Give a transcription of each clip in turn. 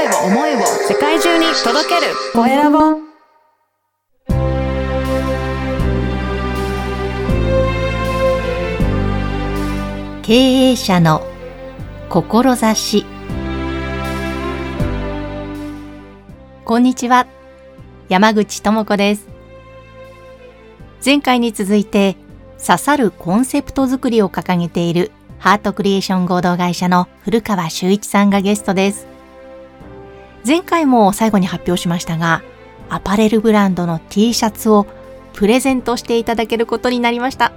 声を思いを世界中に届ける。コエラボ。経営者の志。こんにちは。山口智子です。前回に続いて刺さるコンセプト作りを掲げているハートクリエーション合同会社の古川修一さんがゲストです。前回も最後に発表しましたがアパレルブランドの T シャツをプレゼントしていただけることになりました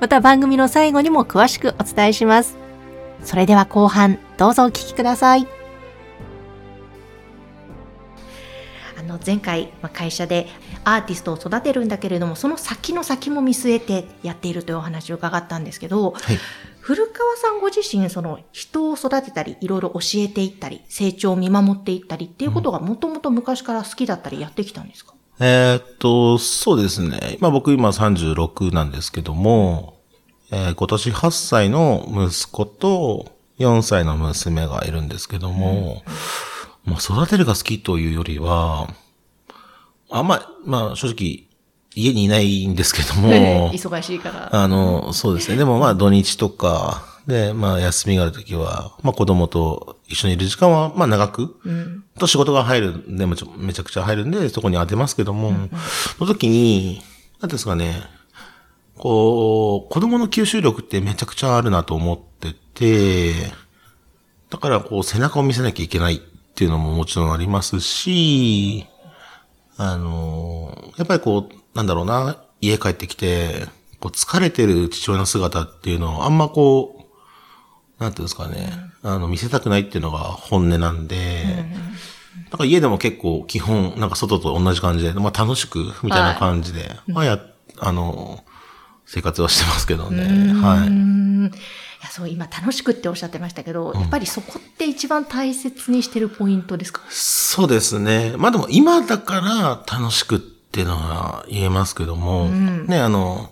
また番組の最後にも詳しくお伝えします。それでは後半、どうぞお聴きください。あの前回、ま会社でアーティストを育てるんだけれども、その先の先も見据えてやっているというお話を伺ったんですけど、はい、古川さんご自身、その人を育てたり、いろいろ教えていったり、成長を見守っていったりっていうことがもともと昔から好きだったりやってきたんですか、えー、っと、そうですね。まあ僕今36なんですけども、えー、今年8歳の息子と4歳の娘がいるんですけども、うん、まあ育てるが好きというよりは、あんま、まあ正直、家にいないんですけども。忙しいから。あの、そうですね。でもまあ土日とか、で、まあ休みがあるときは、まあ子供と一緒にいる時間は、まあ長く、うん、と仕事が入るんで、めちゃくちゃ入るんで、そこに当てますけども、うん、その時に、なんですかね、こう、子供の吸収力ってめちゃくちゃあるなと思ってて、だからこう背中を見せなきゃいけないっていうのももちろんありますし、あの、やっぱりこう、なんだろうな、家帰ってきて、こう疲れてる父親の姿っていうのをあんまこう、なんていうんですかね、あの、見せたくないっていうのが本音なんで、だから家でも結構基本、なんか外と同じ感じで、まあ楽しく、みたいな感じで、はい、まあや、あの、生活はしてますけどね。はい。いや、そう、今楽しくっておっしゃってましたけど、うん、やっぱりそこって一番大切にしてるポイントですか？そうですね。まあでも今だから楽しくっていうのは言えますけども、うん、ね、あの、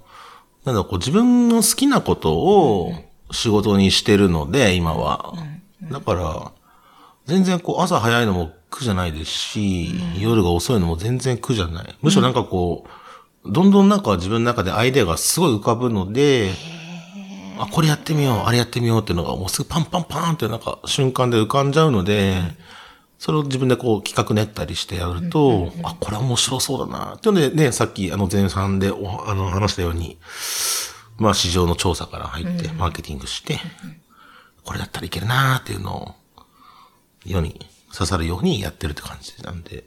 なんだこう自分の好きなことを仕事にしてるので、今は。だから、全然こう朝早いのも苦じゃないですし、夜が遅いのも全然苦じゃない。むしろなんかこう、どんどんなんか自分の中でアイデアがすごい浮かぶので、あ、これやってみよう、あれやってみようっていうのがもうすぐパンパンパンってなんか瞬間で浮かんじゃうので、それを自分でこう企画練ったりしてやると、あ、これは面白そうだな。っていうのでね、さっきあの前半でおあの話したように、まあ市場の調査から入ってマーケティングして、これだったらいけるなっていうのを世に刺さるようにやってるって感じなんで。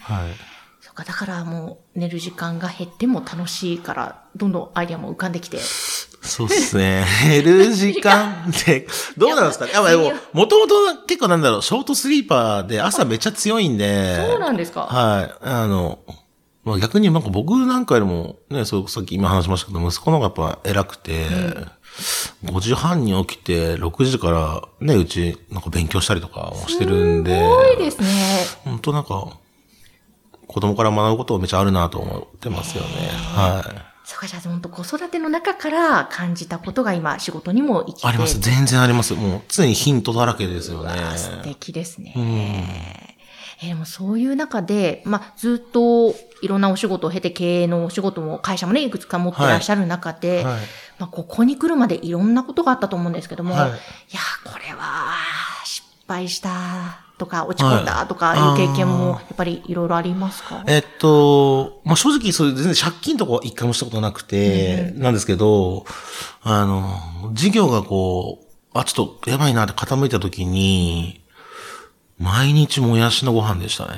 はい。か、だからもう寝る時間が減っても楽しいから、どんどんアイディアも浮かんできて。そうっすね。寝る時間って、どうなんですかね？やっぱでも、もともと結構なんだろう、ショートスリーパーで朝めっちゃ強いんで。そうなんですか？はい。あの、まあ、逆になんか僕なんかよりも、ね、そうさっき今話しましたけど、息子の方がやっぱ偉くて、うん、5時半に起きて、6時からね、うちなんか勉強したりとかもしてるんで。すごいですね。本当なんか、子供から学ぶことめっちゃあるなと思ってますよね。はい。そうか、じゃあ本当子育ての中から感じたことが今仕事にも生きてあります。全然あります。もう常にヒントだらけですよね。素敵ですね。うん、えー、でもそういう中で、まあ、ずっといろんなお仕事を経て経営のお仕事も会社もね、いくつか持ってらっしゃる中で、はいはい、まあ、ここに来るまでいろんなことがあったと思うんですけども、はい、いや、これは失敗したとか、落ち込んだとかいう経験も、やっぱりいろいろありますか、えっと、まあ、正直、そういう全然借金とか一回もしたことなくて、なんですけど、あの、事業がこう、あ、ちょっとやばいなって傾いた時に、毎日もやしのご飯でしたね。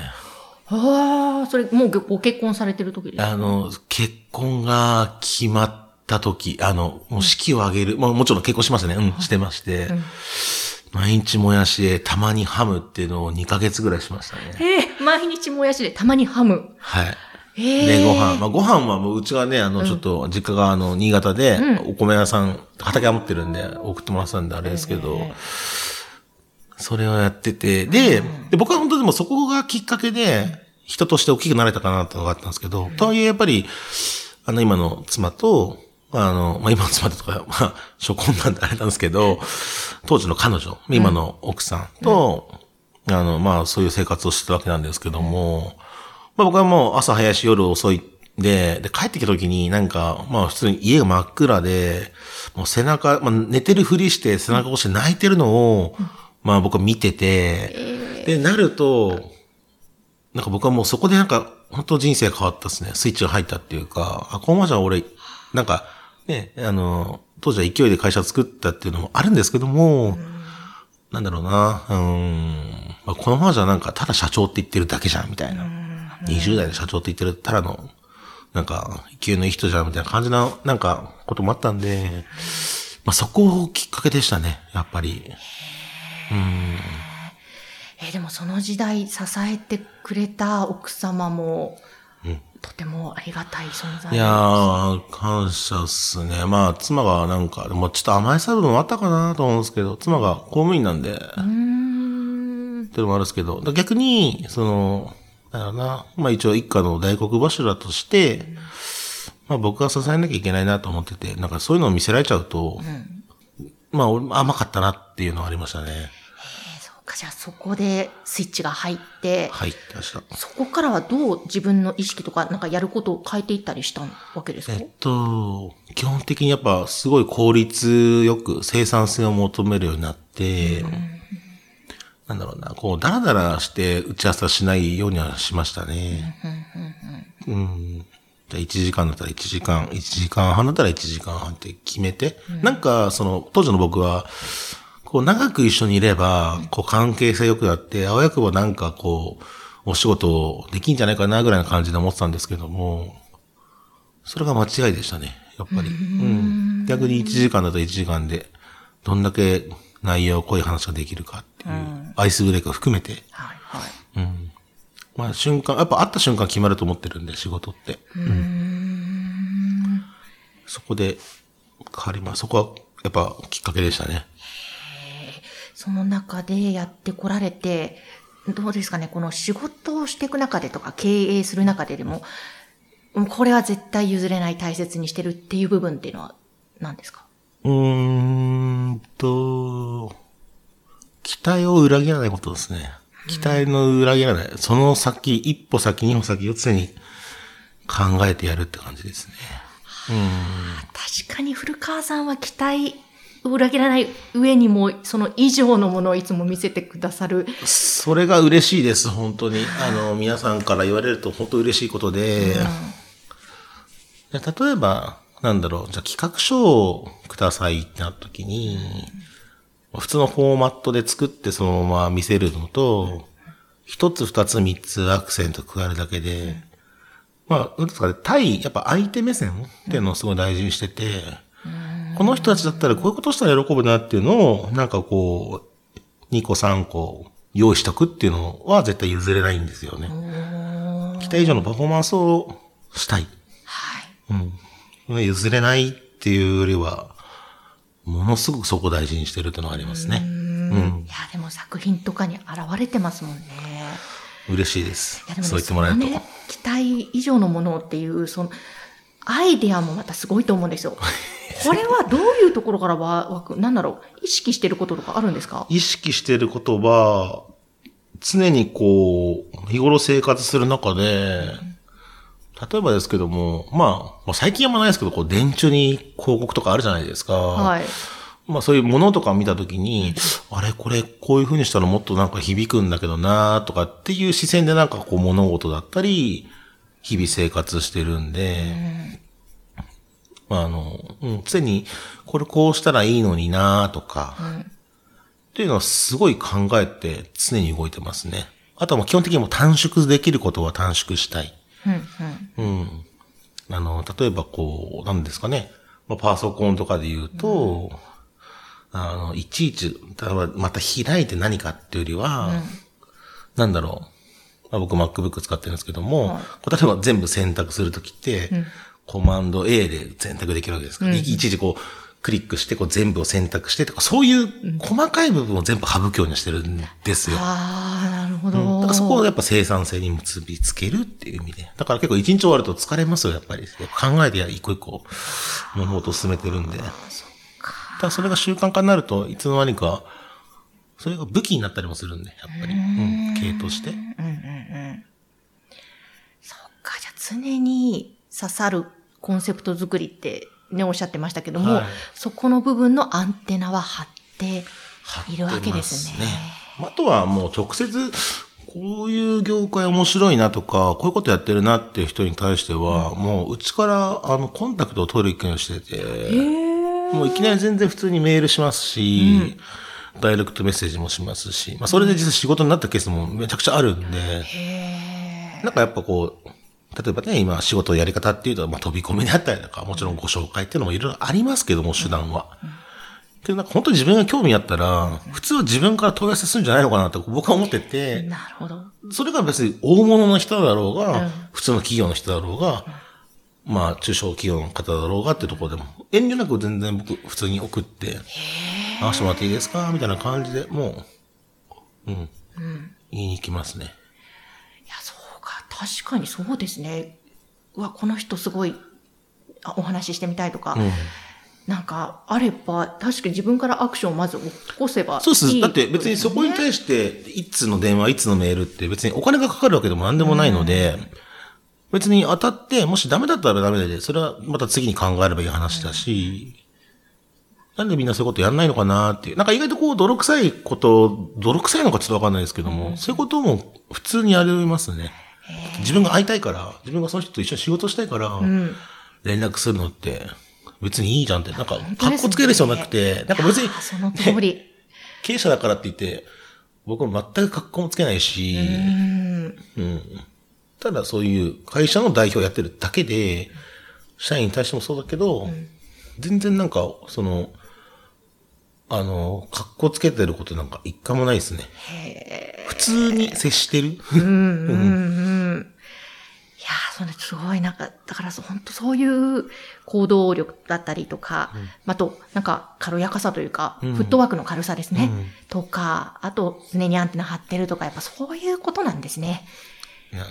ああ、それもうご結婚されてる時ですか？あの、結婚が決まった時、あの、もう式を挙げる、うん、ももちろん結婚しましたね。うん、してまして。うん毎日もやしで、たまにハムっていうのを2ヶ月ぐらいしましたね。ええー、毎日もやしで、たまにハム。はい。えー、で、ご飯。まあ、ご飯はもう、うちはね、あの、ちょっと、実家があの、新潟で、お米屋さん、畑が持ってるんで、送ってもらってたんで、あれですけど、えー、それをやってて、で、で僕は本当でもそこがきっかけで、人として大きくなれたかなってのがあったんですけど、とはいえ、やっぱり、あの、今の妻と、あの、まあ、今の妻とか、まあ、初婚なんであれなんですけど、当時の彼女、今の奥さんと、うん、あの、まあ、そういう生活をしてたわけなんですけども、まあ、僕はもう朝早いし夜遅いで、で、帰ってきた時になんか、まあ、普通に家が真っ暗で、もう背中、まあ、寝てるふりして背中押して泣いてるのを、うん、まあ、僕は見てて、えー、で、なると、なんか僕はもうそこでなんか、本当人生変わったですね。スイッチが入ったっていうか、あ、このままじゃ俺、なんか、ね、あの、当時は勢いで会社作ったっていうのもあるんですけども、うん、なんだろうな、うん、まあ、このままじゃなんか、ただ社長って言ってるだけじゃん、みたいな。うん、20代で社長って言ってる、ただの、なんか、勢いのいい人じゃん、みたいな感じの、なんか、こともあったんで、まあ、そこをきっかけでしたね、やっぱり。うん。えでもその時代支えてくれた奥様も、とてもありがたい存在いやー、感謝っすね。まあ、妻がなんか、もうちょっと甘えさ部分もあったかなと思うんですけど、妻が公務員なんで、うん。っていうのもあるんですけど、逆に、その、だよな、まあ一応一家の大黒柱として、まあ僕が支えなきゃいけないなと思ってて、なんかそういうのを見せられちゃうと、うん、まあ甘かったなっていうのはありましたね。か、じゃあそこでスイッチが入って、入ってました。そこからはどう自分の意識とか、なんかやることを変えていったりしたわけですか？えっと、基本的にやっぱすごい効率よく生産性を求めるようになって、うん、なんだろうな、こう、だらだらして打ち合わせしないようにはしましたね。うん。じゃあ1時間だったら1時間、1時間半だったら1時間半って決めて、うん、なんかその、当時の僕は、こう長く一緒にいれば、こう関係性良くなって、あわよくばなんかこう、お仕事できんじゃないかなぐらいな感じで思ってたんですけども、それが間違いでしたね、やっぱり。うん。逆に1時間だと1時間で、どんだけ内容、濃い話ができるかっていう、アイスブレイクを含めて。はいはい。うん。まあ瞬間、やっぱ会った瞬間決まると思ってるんで、仕事って。うん。そこで変わります。そこはやっぱきっかけでしたね。その中でやってこられて、どうですかね、この仕事をしていく中でとか、経営する中ででも、これは絶対譲れない大切にしてるっていう部分っていうのは何ですか？うーんと、期待を裏切らないことですね。期待の裏切らない。その先、一歩先、二歩先を常に考えてやるって感じですね。うん、確かに古川さんは期待裏切らない上にも、その以上のものをいつも見せてくださる。それが嬉しいです、本当に。あの、皆さんから言われると本当嬉しいことで、うん、例えば、なんだろう、じゃあ企画書をくださいってなった時に、普通のフォーマットで作ってそのまま見せるのと、一つ二つ三つアクセント加えるだけで、まあ、なんですかね、対、やっぱ相手目線っていうのをすごい大事にしてて、この人たちだったらこういうことしたら喜ぶなっていうのを、なんかこう、2個3個用意しとくっていうのは絶対譲れないんですよね。期待以上のパフォーマンスをしたい。はい。うん。譲れないっていうよりは、ものすごくそこ大事にしてるっていうのがありますね。うんうん。いや、でも作品とかに現れてますもんね。嬉しいです。いやでも、ね、そう言ってもらえると、ね。期待以上のものっていう、その、アイデアもまたすごいと思うんですよ。これはどういうところから湧く、なんだろう、意識してることとかあるんですか？意識してることは、常にこう、日頃生活する中で、例えばですけども、まあ、最近はまないですけど、こう、電柱に広告とかあるじゃないですか。はい。まあそういうものとか見たときに、あれこれこういう風にしたらもっとなんか響くんだけどなとかっていう視線でなんかこう物事だったり、日々生活してるんで、まあ、あの、うん、常に、これこうしたらいいのになとか、うん、っていうのはすごい考えて常に動いてますね。あとはもう基本的にも短縮できることは短縮したい。うん、うん、うん。あの、例えばこう、なんですかね。まあ、パソコンとかで言うと、うん、あの、いちいち、例えばまた開いて何かっていうよりは、なんだろう。まあ、僕 MacBook 使ってるんですけども、はい、例えば全部選択するときって、コマンド A で選択できるわけですから、ね、うん、いちいちこう、クリックして、こう全部を選択してとか、そういう細かい部分を全部省くようにしてるんですよ。ああ、なるほど、うん、なんかそこをやっぱ生産性に結びつけるっていう意味で。だから結構一日終わると疲れますよ、やっぱり。考えて一個一個物事を進めてるんで。ただそれが習慣化になると、いつの間にか、それが武器になったりもするんで、やっぱり。うん、系として。うんうんうん。そっか、じゃあ常に刺さるコンセプト作りってね、おっしゃってましたけども、はい、そこの部分のアンテナは張っているわけですね。すねあとはもう直接、こういう業界面白いなとか、こういうことやってるなっていう人に対しては、うん、もううちからあのコンタクトを取る意見をしてて、もういきなり全然普通にメールしますし、うん、ダイレクトメッセージもしますし、まあそれで実際仕事になったケースもめちゃくちゃあるんで、なんかやっぱこう、例えばね、今仕事のやり方っていうと、まあ飛び込みであったりとか、もちろんご紹介っていうのもいろいろありますけども、手段は。けどなんか本当に自分が興味あったら、普通は自分から問い合わせするんじゃないのかなと僕は思ってて、なるほど。それが別に大物の人だろうが、普通の企業の人だろうが、まあ中小企業の方だろうがっていうところでも、遠慮なく全然僕普通に送って、合わせてもらっていいですかみたいな感じで、もう、うん、言いに行きますね。確かにそうですね。うわ、この人すごい、お話ししてみたいとか、うん、なんか、あれば、確かに自分からアクションをまず起こせばいい、そうです。だって別にそこに対して、いつの電話、いつのメールって別にお金がかかるわけでも何でもないので、うん、別に当たって、もしダメだったらダメで、それはまた次に考えればいい話だし、うん、なんでみんなそういうことやんないのかなっていう。なんか意外とこう、泥臭いこと、泥臭いのかちょっとわかんないですけども、そういうことも普通にやりますね。自分が会いたいから、自分がその人と一緒に仕事したいから、連絡するのって、別にいいじゃんって、なんか、格好つける必要なくて、なんか別に、その通り、経営者だからって言って、僕も全く格好もつけないし、うん、ただそういう会社の代表やってるだけで、社員に対してもそうだけど、うん、全然なんか、その、あの、格好つけてることなんか一回もないですね。普通に接してる。うんうん。うん。それすごいなんか、だから本当そういう行動力だったりとか、うん、あと、なんか軽やかさというか、うん、フットワークの軽さですね。うん、とか、あと常にアンテナ張ってるとか、やっぱそういうことなんですね。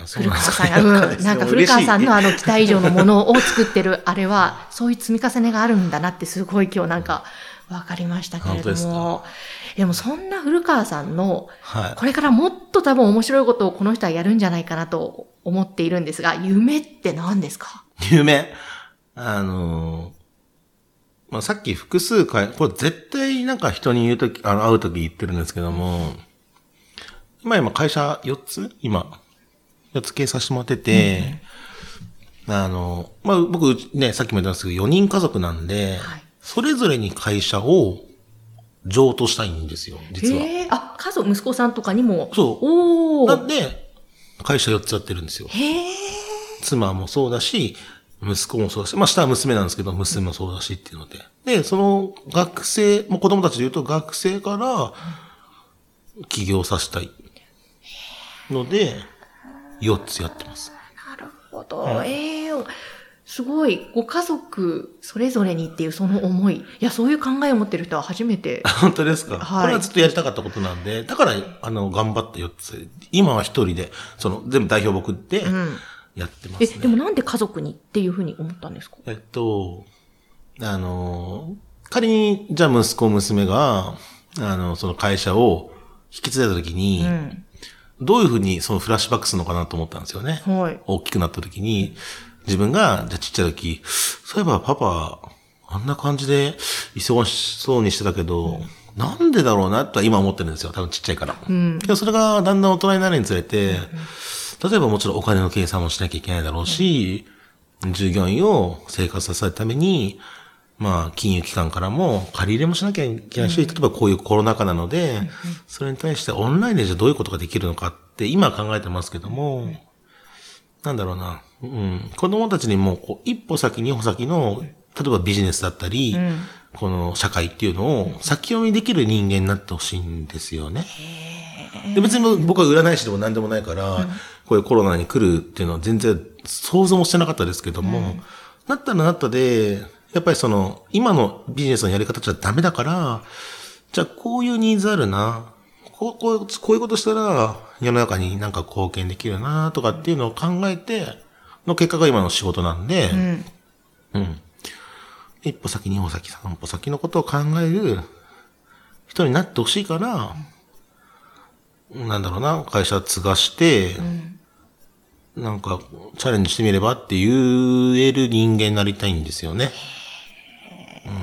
古川さんが、うん、なんか古川さんのあの期待以上のものを作ってる、あれは、そういう積み重ねがあるんだなってすごい今日なんか、わかりましたけれども。でもそんな古川さんの、これからもっと多分面白いことをこの人はやるんじゃないかなと思っているんですが、夢って何ですか？夢？あのまあ、さっき複数回、これ絶対なんか人に言うとき、あの、会うとき言ってるんですけども、今今会社4つ？今、4つ経営させてもらってて、うん、あの、まあ、僕ね、さっきも言ったんですけど、4人家族なんで、はい。それぞれに会社を譲渡したいんですよ、実は。へあ、家族、息子さんとかにも？そう。おなんで、会社4つやってるんですよ。へ妻もそうだし、息子もそうだし、まあ下は娘なんですけど、娘もそうだしっていうので。で、その学生、もう子供たちで言うと学生から起業させたいので、4つやってます。なるほど。ええーすごい、ご家族それぞれにっていうその思い。いや、そういう考えを持ってる人は初めて。本当ですか？はい。これはずっとやりたかったことなんで、だから、あの、頑張って4つ。今は一人で、その、全部代表僕で、やってます、ねうん、え、でもなんで家族にっていうふうに思ったんですか？えっと、あの、仮に、じゃあ息子、娘が、あの、その会社を引き継いだ時に、うん、どういうふうにそのフラッシュバックするのかなと思ったんですよね。はい。大きくなった時に、自分が、じゃちっちゃい時、そういえばパパ、あんな感じで忙しそうにしてたけど、うん、なんでだろうなとは今思ってるんですよ。多分ちっちゃいから。うん、それがだんだん大人になるにつれて、例えばもちろんお金の計算もしなきゃいけないだろうし、うん、従業員を生活させるために、まあ、金融機関からも借り入れもしなきゃいけないし、例えばこういうコロナ禍なので、それに対してオンラインでじゃどういうことができるのかって今考えてますけども、なんだろうな。うん。子供たちにも、こう、一歩先、二歩先の、例えばビジネスだったり、うん、この社会っていうのを先読みできる人間になってほしいんですよね。で別に僕は占い師でも何でもないから、うん、こういうコロナに来るっていうのは全然想像もしてなかったですけども、うん、なったらなったで、やっぱりその、今のビジネスのやり方じゃダメだから、じゃあこういうニーズあるな。こう、こう、こういうことしたら、世の中になんか貢献できるなとかっていうのを考えて、の結果が今の仕事なんで、うん。うん。一歩先、二歩先、三歩先のことを考える人になってほしいから、うん、なんだろうな、会社継がして、うん、なんか、チャレンジしてみればって言える人間になりたいんですよね。うん、い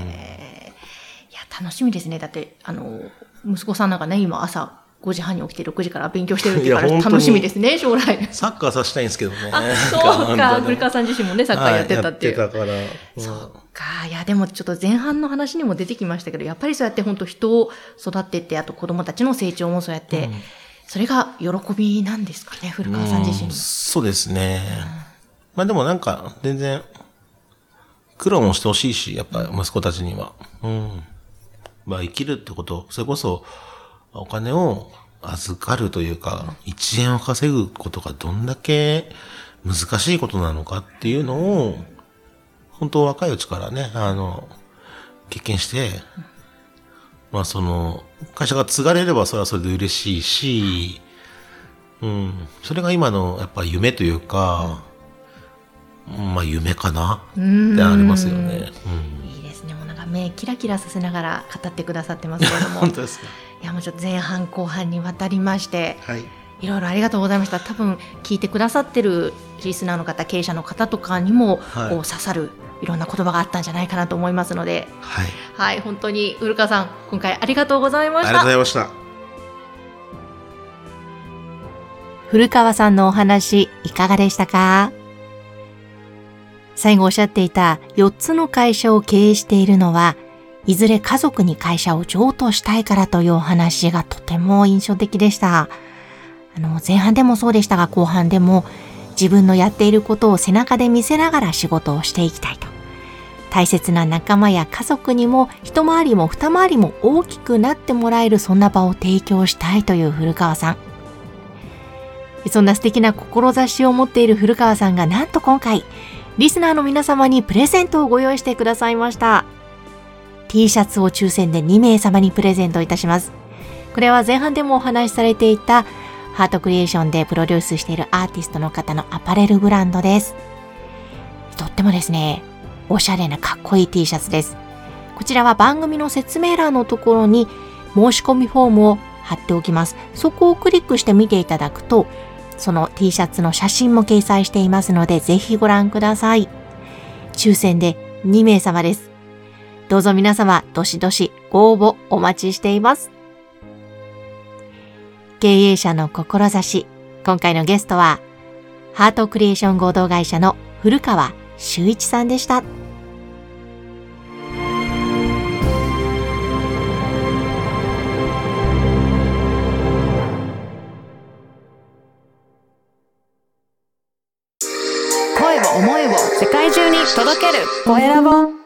や、楽しみですね。だって、あの、息子さんなんかね、今朝5時半に起きて6時から勉強してるっていうから楽しみですね、将来。サッカーさせたいんですけどね。あ、そうか。古川さん自身もね、サッカーやってたっていう。はい、やってたから。うん、そうか。いや、でもちょっと前半の話にも出てきましたけど、やっぱりそうやって本当人を育てて、あと子供たちの成長もそうやって、うん、それが喜びなんですかね、古川さん自身、そうですね。まあでもなんか、全然、苦労もしてほしいし、やっぱ息子たちには。うん。まあ生きるってこと、それこそ、お金を預かるというか、1円を稼ぐことがどんだけ難しいことなのかっていうのを、本当若いうちからね、あの、経験して、まあその、会社が継がれればそれはそれで嬉しいし、うん、それが今のやっぱ夢というか、まあ夢かなってありますよね。うん。目キラキラさせながら語ってくださってますけれども。本当ですかいやもうちょっと前半後半にわたりまして、はい、いろいろありがとうございました。多分聞いてくださってるリスナーの方経営者の方とかにも、はい、こう刺さるいろんな言葉があったんじゃないかなと思いますので、はい、はい、本当に古川さん今回ありがとうございました。ありがとうございました。古川さんのお話いかがでしたか？最後おっしゃっていた4つの会社を経営しているのは、いずれ家族に会社を譲渡したいからというお話がとても印象的でした。あの、前半でもそうでしたが後半でも自分のやっていることを背中で見せながら仕事をしていきたいと。大切な仲間や家族にも一回りも二回りも大きくなってもらえるそんな場を提供したいという古川さん。そんな素敵な志を持っている古川さんがなんと今回リスナーの皆様にプレゼントをご用意してくださいました。T シャツを抽選で2名様にプレゼントいたします。これは前半でもお話しされていたハートクリエーションでプロデュースしているアーティストの方のアパレルブランドです。とってもですね、おしゃれなかっこいい T シャツです。こちらは番組の説明欄のところに申し込みフォームを貼っておきます。そこをクリックして見ていただくと、その T シャツの写真も掲載していますので、ぜひご覧ください。抽選で2名様です。どうぞ皆様、どしどしご応募お待ちしています。経営者の志。今回のゲストは、ハートクリエーション合同会社の古川修一さんでした。声を思いを世界中に届けるコエラボ